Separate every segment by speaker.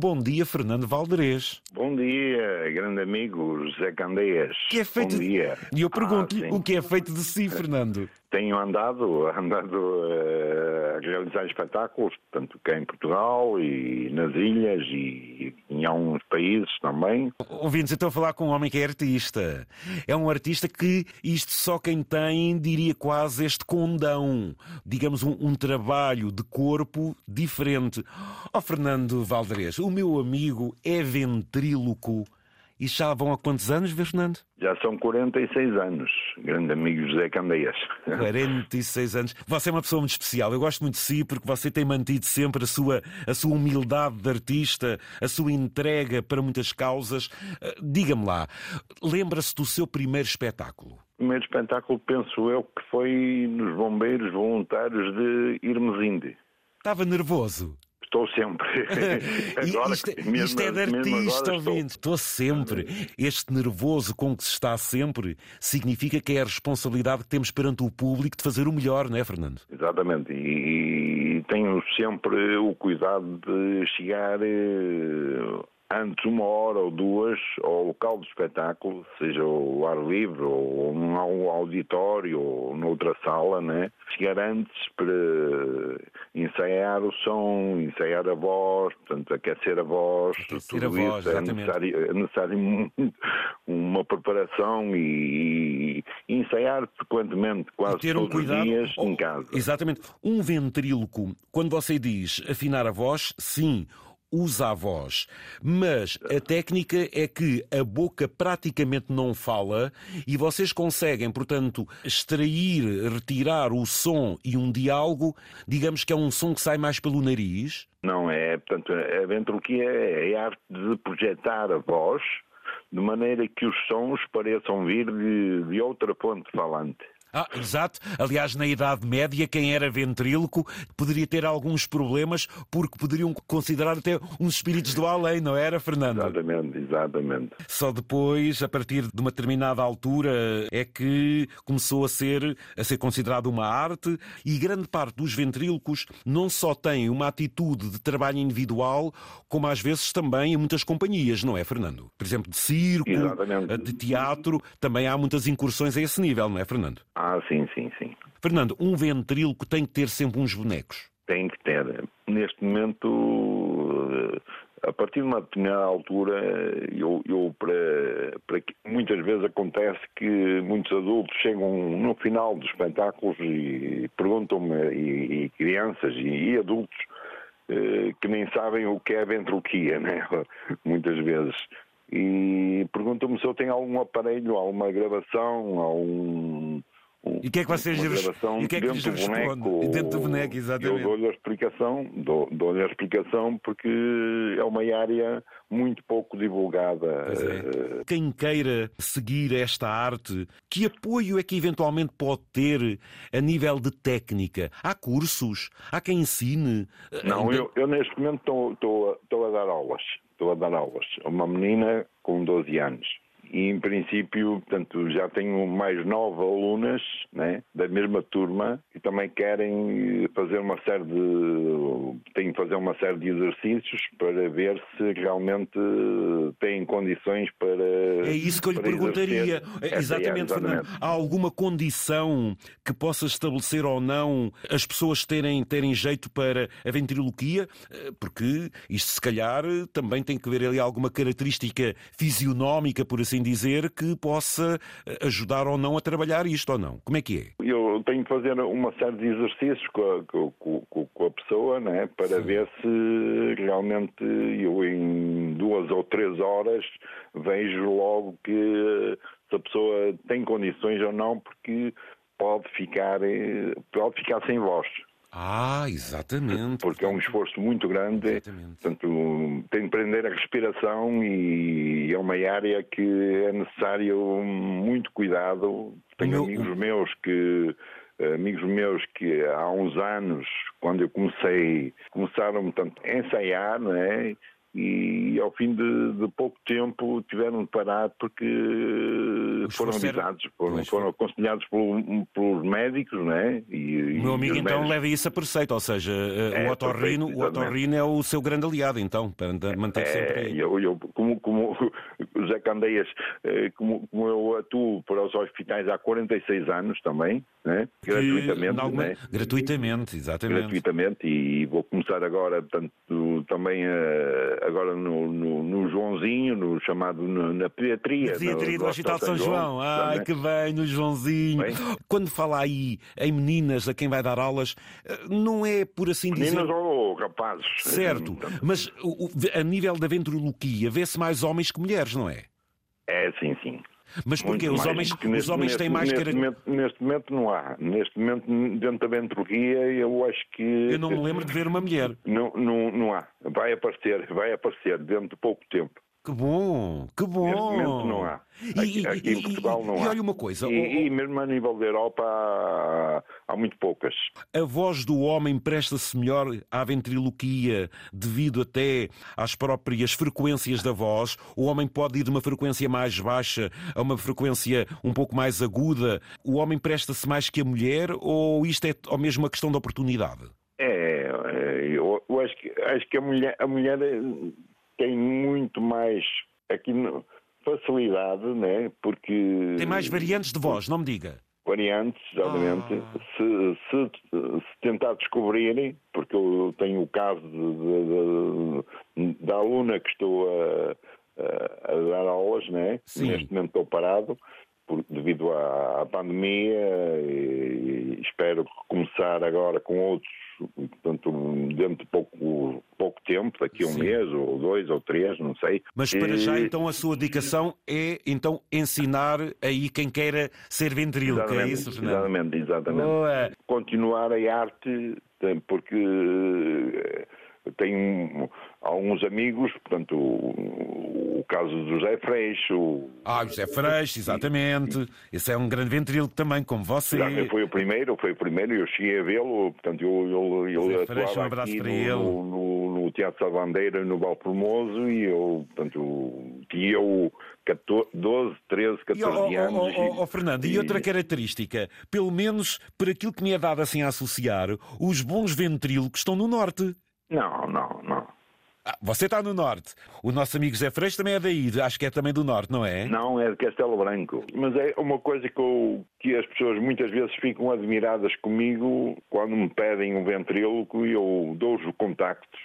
Speaker 1: Bom dia, Fernando Valderez.
Speaker 2: Bom dia, grande amigo José Candeias.
Speaker 1: Que é feito
Speaker 2: Bom dia.
Speaker 1: E eu pergunto-lhe
Speaker 2: Ah,
Speaker 1: o que é feito de si, Fernando.
Speaker 2: Tenho andado, andado eh, a realizar espetáculos, tanto cá em Portugal e nas ilhas e em alguns países também.
Speaker 1: Ouvindo-se então falar com um homem que é artista. É um artista que isto só quem tem, diria quase este condão. Digamos, um, um trabalho de corpo diferente. Ó Fernando Valderez, o meu amigo é ventríloco. E já vão há quantos anos, Fernando?
Speaker 2: Já são 46 anos, grande amigo José Candeias.
Speaker 1: 46 anos. Você é uma pessoa muito especial. Eu gosto muito de si porque você tem mantido sempre a sua, a sua humildade de artista, a sua entrega para muitas causas. Ah, Diga-me lá, lembra-se do seu primeiro espetáculo?
Speaker 2: O primeiro espetáculo, penso eu, que foi nos Bombeiros Voluntários de Irmesinde.
Speaker 1: Estava nervoso.
Speaker 2: Estou sempre. Agora,
Speaker 1: isto,
Speaker 2: mesmo-
Speaker 1: isto é de artista,
Speaker 2: estou.
Speaker 1: ouvinte. Estou sempre. Este nervoso com que se está sempre significa que é a responsabilidade que temos perante o público de fazer o melhor, não é, Fernando?
Speaker 2: Exatamente, e, e tenho sempre o cuidado de chegar eh, antes uma hora ou duas ao local do espetáculo, seja ao ar livre ou num au- auditório ou noutra sala, né? Chegar antes para ensaiar o som, ensaiar a voz, portanto, aquecer a voz,
Speaker 1: Aquecer
Speaker 2: tudo
Speaker 1: a voz,
Speaker 2: isso é
Speaker 1: exatamente.
Speaker 2: necessário, é necessário uma preparação e, e ensaiar frequentemente, quase
Speaker 1: E ter um
Speaker 2: todos
Speaker 1: cuidado.
Speaker 2: os dias
Speaker 1: Oh,
Speaker 2: em casa.
Speaker 1: Exatamente. Um ventríloco, quando você diz afinar a voz, sim, usa a voz. Mas a técnica é que a boca praticamente não fala e vocês conseguem, portanto, extrair, retirar o som e um diálogo, digamos que é um som que sai mais pelo nariz.
Speaker 2: Não é, portanto, a ventriloquia é a arte de projetar a voz de maneira que os sons pareçam vir de, de outra fonte falante.
Speaker 1: Ah, exato. Aliás, na Idade Média, quem era ventríloco poderia ter alguns problemas porque poderiam considerar até uns espíritos do além, não era, Fernando?
Speaker 2: Exatamente, exatamente.
Speaker 1: Só depois, a partir de uma determinada altura, é que começou a ser, a ser considerado uma arte e grande parte dos ventrílocos não só têm uma atitude de trabalho individual, como às vezes também em muitas companhias, não é, Fernando? Por exemplo, de circo,
Speaker 2: Exatamente.
Speaker 1: de teatro, também há muitas incursões a esse nível, não é, Fernando?
Speaker 2: Ah, sim, sim, sim.
Speaker 1: Fernando, um ventríloco tem que ter sempre uns bonecos.
Speaker 2: Tem que ter. Neste momento, eh, a partir de uma determinada altura, eu, eu para, para que- muitas vezes acontece que muitos adultos chegam no final dos espetáculos e perguntam-me, e, e crianças e, e adultos, eh, que nem sabem o que é ventriloquia, né? muitas vezes. E perguntam-me se eu tenho algum aparelho, alguma gravação, algum. Um-
Speaker 1: E o que é que vocês
Speaker 2: uma gravação
Speaker 1: e que é que
Speaker 2: dentro do
Speaker 1: respondem?
Speaker 2: boneco,
Speaker 1: Dentro do boneco, exatamente.
Speaker 2: Eu dou-lhe a explicação, dou- dou-lhe a explicação porque é uma área muito pouco divulgada.
Speaker 1: É.
Speaker 2: Eh,
Speaker 1: Quem queira seguir esta arte, que apoio é que eventualmente pode ter a nível de técnica? Há cursos? Há quem ensine?
Speaker 2: Não, eu, eu neste momento estou- a- dar aulas. Estou a dar aulas. a Uma menina com 12 anos. E, em princípio, portanto, já tenho mais nove alunas né, da mesma turma que também querem fazer uma série de. têm fazer uma série de exercícios para ver se realmente têm condições para.
Speaker 1: É isso que eu lhe perguntaria. É, Exatamente, Fernando. Há alguma condição que possa estabelecer ou não as pessoas terem, terem jeito para a ventriloquia? Eh, Porque isto, se calhar, também tem que ver ali alguma característica fisionómica, por assim dizer, que possa eh, ajudar ou não a trabalhar isto ou não. Como é que é?
Speaker 2: Eu tenho que fazer uma série de exercícios com a, com- com- com a pessoa, né, para
Speaker 1: Sim.
Speaker 2: ver se realmente eu em duas ou três horas vejo logo que se a pessoa tem condições ou não, porque pode ficar, eh, pode ficar sem voz,
Speaker 1: Ah, exatamente.
Speaker 2: porque é um esforço muito grande.
Speaker 1: Exatamente.
Speaker 2: Portanto, tem de prender a respiração e é uma área que é necessário muito cuidado. Tenho
Speaker 1: meu-
Speaker 2: amigos meus que amigos meus que há uns anos, quando eu comecei, começaram portanto, a ensaiar, não é? e ao fim de, de, pouco tempo tiveram de parar porque Os foram avisados, foram, foram aconselhados por, pelos médicos, né?
Speaker 1: E, o meu amigo então médicos... leva isso a preceito, ou seja, eh, é, o otorrino, o otorrino é o seu grande aliado então, para manter é, sempre aí.
Speaker 2: Eu, eu, como, como o Zé Candeias, eh, como, como eu atuo para os hospitais há 46 anos também, né? gratuitamente. Alguma... Né?
Speaker 1: Gratuitamente, exatamente.
Speaker 2: Gratuitamente e vou começar agora, portanto, também uh, agora no, no, no, Joãozinho, no chamado na pediatria. Na
Speaker 1: pediatria do Hospital São João. João. Ai, que bem, no Joãozinho. Bem? Quando fala aí em meninas a quem vai dar aulas, eh, não é por assim
Speaker 2: meninas
Speaker 1: dizer.
Speaker 2: Meninas ou rapazes.
Speaker 1: Certo, mas a nível da ventriloquia vê-se mais homens que mulheres, não é?
Speaker 2: É, sim, sim.
Speaker 1: Mas porquê? Os homens, neste, os homens têm mais...
Speaker 2: Momento, neste momento não há. Neste momento, dentro da ventrologia, eu acho que...
Speaker 1: Eu não me lembro de ver uma mulher.
Speaker 2: Não, não, não há. Vai aparecer, vai aparecer dentro de pouco tempo.
Speaker 1: Que bom, que bom.
Speaker 2: Neste momento não há. Aqui, e, aqui em Portugal não
Speaker 1: e,
Speaker 2: há.
Speaker 1: E olha uma coisa.
Speaker 2: E, e, mesmo a nível da Europa há, há muito poucas.
Speaker 1: A voz do homem presta-se melhor à ventriloquia devido até às próprias frequências da voz. O homem pode ir de uma frequência mais baixa a uma frequência um pouco mais aguda. O homem presta-se mais que a mulher ou isto é ou mesmo uma questão de oportunidade?
Speaker 2: É, é eu, eu acho, que, acho que a mulher, a mulher tem muito mais aqui facilidade, né? Porque
Speaker 1: tem mais variantes de voz, não me diga.
Speaker 2: Variantes, exatamente. Ah. Se, se, se, tentar descobrirem, porque eu tenho o caso de, de, de, da aluna que estou a, a, a dar aulas, né? Sim. Neste momento estou parado por, devido à, à pandemia e, e espero começar agora com outros portanto, dentro de pouco, pouco tempo, daqui a um Sim. mês, ou dois, ou três, não sei.
Speaker 1: Mas para e... já, então, a sua dedicação é, então, ensinar aí quem queira ser ventríloco, é isso, Fernando?
Speaker 2: Exatamente, exatamente. Boa. Continuar a arte, porque tenho alguns amigos, portanto, o, o caso do José Freixo.
Speaker 1: Ah, José Freixo, exatamente. Esse é um grande ventríloco também, como você.
Speaker 2: Já foi o primeiro, foi o primeiro, eu cheguei a vê-lo, portanto, eu, eu, eu
Speaker 1: Freixo, um abraço para
Speaker 2: no,
Speaker 1: ele.
Speaker 2: No, no, Teatro da Bandeira, no Valformoso, e eu, portanto, tinha o 12, 13, 14 e, oh, anos.
Speaker 1: Oh, oh, oh, Fernando, e... e outra característica, pelo menos por aquilo que me é dado assim a associar, os bons ventrílocos estão no norte.
Speaker 2: Não, não, não.
Speaker 1: Ah, você está no norte. O nosso amigo Zé Freixo também é daí, acho que é também do norte, não é?
Speaker 2: Não, é de Castelo Branco. Mas é uma coisa que, eu, que as pessoas muitas vezes ficam admiradas comigo quando me pedem um ventríloco e eu dou-os contactos,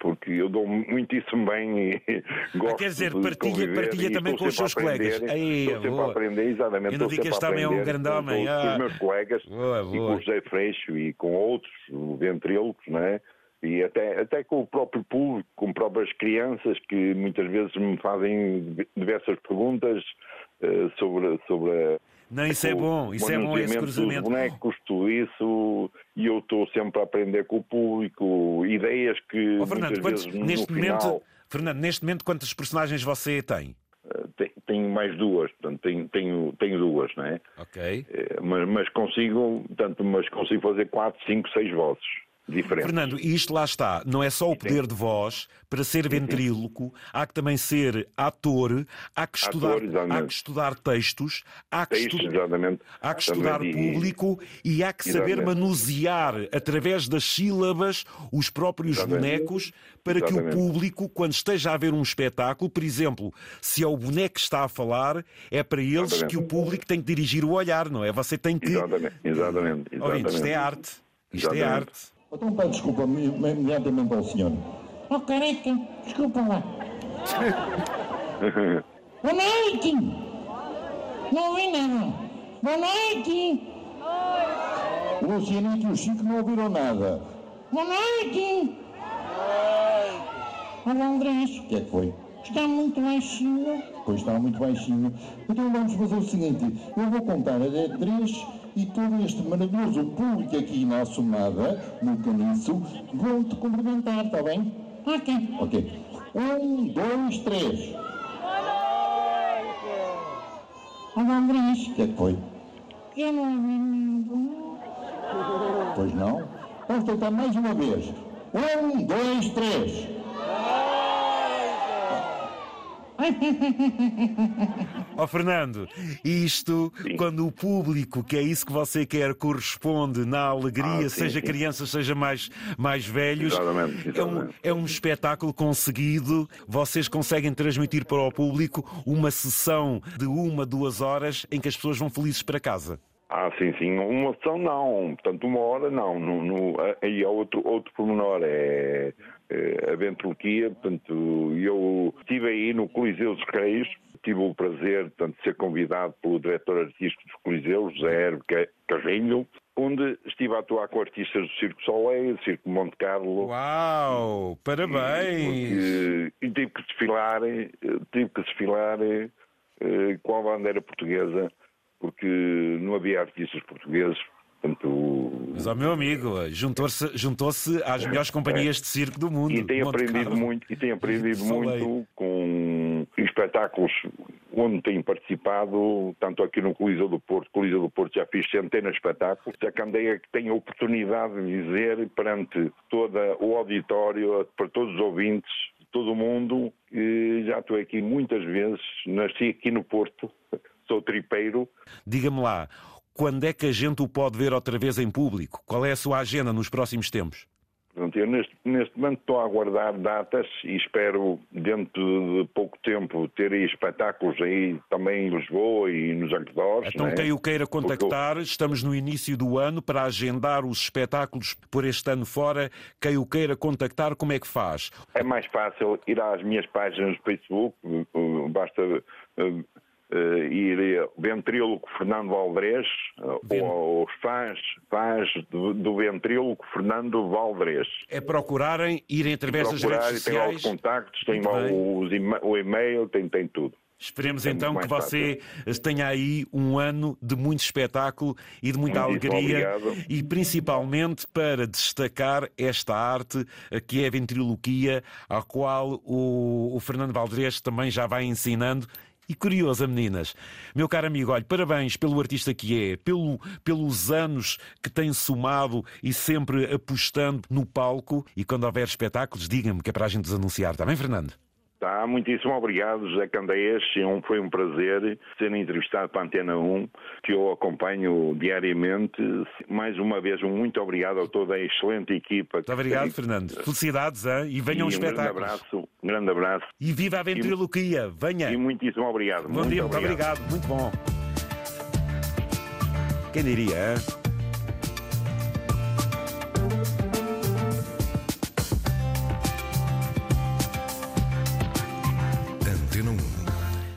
Speaker 2: porque eu dou muitíssimo bem e gosto ah,
Speaker 1: Quer dizer, partilha, partilha também com os seus colegas.
Speaker 2: Aí, estou sempre boa. a aprender, exatamente. Eu
Speaker 1: não vi que este homem é um grande homem.
Speaker 2: Com, ah. os meus colegas boa, boa. e com o José Freixo e com outros ventrílocos, não é? E até, até com o próprio público, com próprias crianças que muitas vezes me fazem diversas perguntas uh, sobre, sobre a,
Speaker 1: não, isso é bom, isso é bom esse cruzamento.
Speaker 2: Bonecos, tudo isso, e eu estou sempre a aprender com o público, ideias que oh, Fernando, muitas vezes neste momento, final...
Speaker 1: Fernando, neste momento quantas personagens você tem?
Speaker 2: Uh, tenho mais duas, portanto tenho, tenho, tenho duas, não é?
Speaker 1: Ok.
Speaker 2: Uh, mas, mas consigo, portanto, mas consigo fazer quatro, cinco, seis vozes diferentes.
Speaker 1: Fernando, e isto lá está, não é só o poder de voz, para ser ventríloco, há que também ser ator, há que estudar, ator, há que estudar textos, há que,
Speaker 2: textos,
Speaker 1: estu... há que estudar público e há que saber exatamente. manusear através das sílabas os próprios exatamente. bonecos para exatamente. que o público, quando esteja a ver um espetáculo, por exemplo, se é o boneco que está a falar, é para eles que o público tem que dirigir o olhar, não é? Você tem que.
Speaker 2: Exatamente, exatamente. exatamente.
Speaker 1: isto é arte. Isto é arte.
Speaker 3: Então pede desculpa imediatamente ao senhor.
Speaker 4: Oh, careca, desculpa lá. Boa noite! Não ouvi nada. Boa noite!
Speaker 3: O Lucianito e o Chico não ouviram nada.
Speaker 4: Boa noite! Olá, Andrés.
Speaker 3: O que é que foi?
Speaker 4: Está muito baixinho.
Speaker 3: Pois está muito baixinho. Então vamos fazer o seguinte: eu vou contar até três e todo este maravilhoso público aqui na Assomada, no Caniço, vão te cumprimentar, está bem?
Speaker 4: Ok.
Speaker 3: Ok. Um, dois, três.
Speaker 4: Boa noite! Olá, Andrés.
Speaker 3: O que é que foi?
Speaker 4: Eu não ouvi
Speaker 3: nada. Pois não? Vamos tentar mais uma vez. Um, dois, três.
Speaker 1: Ó Fernando, isto
Speaker 2: Sim.
Speaker 1: quando o público, que é isso que você quer, corresponde na alegria,
Speaker 2: Ah, sim,
Speaker 1: seja
Speaker 2: sim.
Speaker 1: crianças, seja mais, mais velhos,
Speaker 2: Exatamente,
Speaker 1: é um,
Speaker 2: exatamente.
Speaker 1: é um espetáculo conseguido. Vocês conseguem transmitir para o público uma sessão de uma, duas horas em que as pessoas vão felizes para casa.
Speaker 2: Ah, sim, sim. Uma sessão não. Portanto, uma hora não. No, no, aí há outro, outro pormenor. É a ventriloquia. Portanto, eu estive aí no Coliseu dos Reis. Tive o prazer portanto, de ser convidado pelo diretor artístico dos Coliseus, José Herbe Ca- Carrinho, onde estive a atuar com artistas do Circo Soleil, do Circo Monte Carlo.
Speaker 1: Uau! Parabéns!
Speaker 2: Porque- e tive que desfilar, eh, tive que desfilar eh, com a bandeira portuguesa, porque não havia artistas portugueses, portanto,
Speaker 1: Mas, ó meu amigo, juntou-se juntou-se às melhores companhias de circo do mundo.
Speaker 2: e tenho
Speaker 1: Monte
Speaker 2: aprendido muito, e tenho aprendido muito com espetáculos onde tenho participado, tanto aqui no Coliseu do Porto, Coliseu do Porto já fiz centenas de espetáculos, a Candeia que tenho a oportunidade de dizer perante todo o auditório, para todos os ouvintes, todo o mundo, e já estou aqui muitas vezes, nasci aqui no Porto, sou tripeiro,
Speaker 1: Diga-me lá, quando é que a gente o pode ver outra vez em público? Qual é a sua agenda nos próximos tempos?
Speaker 2: Portanto, eu neste, neste momento estou a aguardar datas e espero, dentro de pouco tempo, ter aí espetáculos aí também em Lisboa e nos arredores.
Speaker 1: Então,
Speaker 2: né?
Speaker 1: quem o queira contactar, estamos no início do ano para agendar os espetáculos por este ano fora. Quem o queira contactar, como é que faz?
Speaker 2: É mais fácil ir às minhas páginas do Facebook, uh, basta uh, uh, ir a Ventríloco Fernando Valdrez uh,
Speaker 1: Ven-
Speaker 2: ou aos fãs, fãs do, do Ventríloco Fernando Valdrez.
Speaker 1: É procurarem, irem através das redes
Speaker 2: e tem os
Speaker 1: sociais.
Speaker 2: contactos, tem
Speaker 1: Muito
Speaker 2: os o e-mail, tem, tem tudo.
Speaker 1: Esperemos
Speaker 2: É
Speaker 1: então
Speaker 2: muito
Speaker 1: que você tenha aí um ano de muito espetáculo e de muita
Speaker 2: Muitíssimo
Speaker 1: alegria
Speaker 2: obrigado.
Speaker 1: e principalmente para destacar esta arte eh, que é a ventriloquia, a qual o, o Fernando Valdrez também já vai ensinando. E curiosa, meninas. Meu caro amigo, olha, parabéns pelo artista que é, pelo, pelos anos que tem somado e sempre apostando no palco. E quando houver espetáculos, diga-me que é para a gente os anunciar. Está bem, Fernando?
Speaker 2: Tá, muitíssimo obrigado, José Candeias. É um- Foi um prazer ser entrevistado para a Antena 1, que eu acompanho diariamente. Mais uma vez, um muito obrigado a toda a excelente equipa.
Speaker 1: Muito obrigado, Fernando. Felicidades, hein? e
Speaker 2: E
Speaker 1: venham
Speaker 2: um
Speaker 1: os
Speaker 2: grande abraço, um grande abraço
Speaker 1: E viva a ventriloquia! Venha!
Speaker 2: e muitíssimo obrigado.
Speaker 1: Bom dia, muito obrigado, muito bom. Quem diria, hein?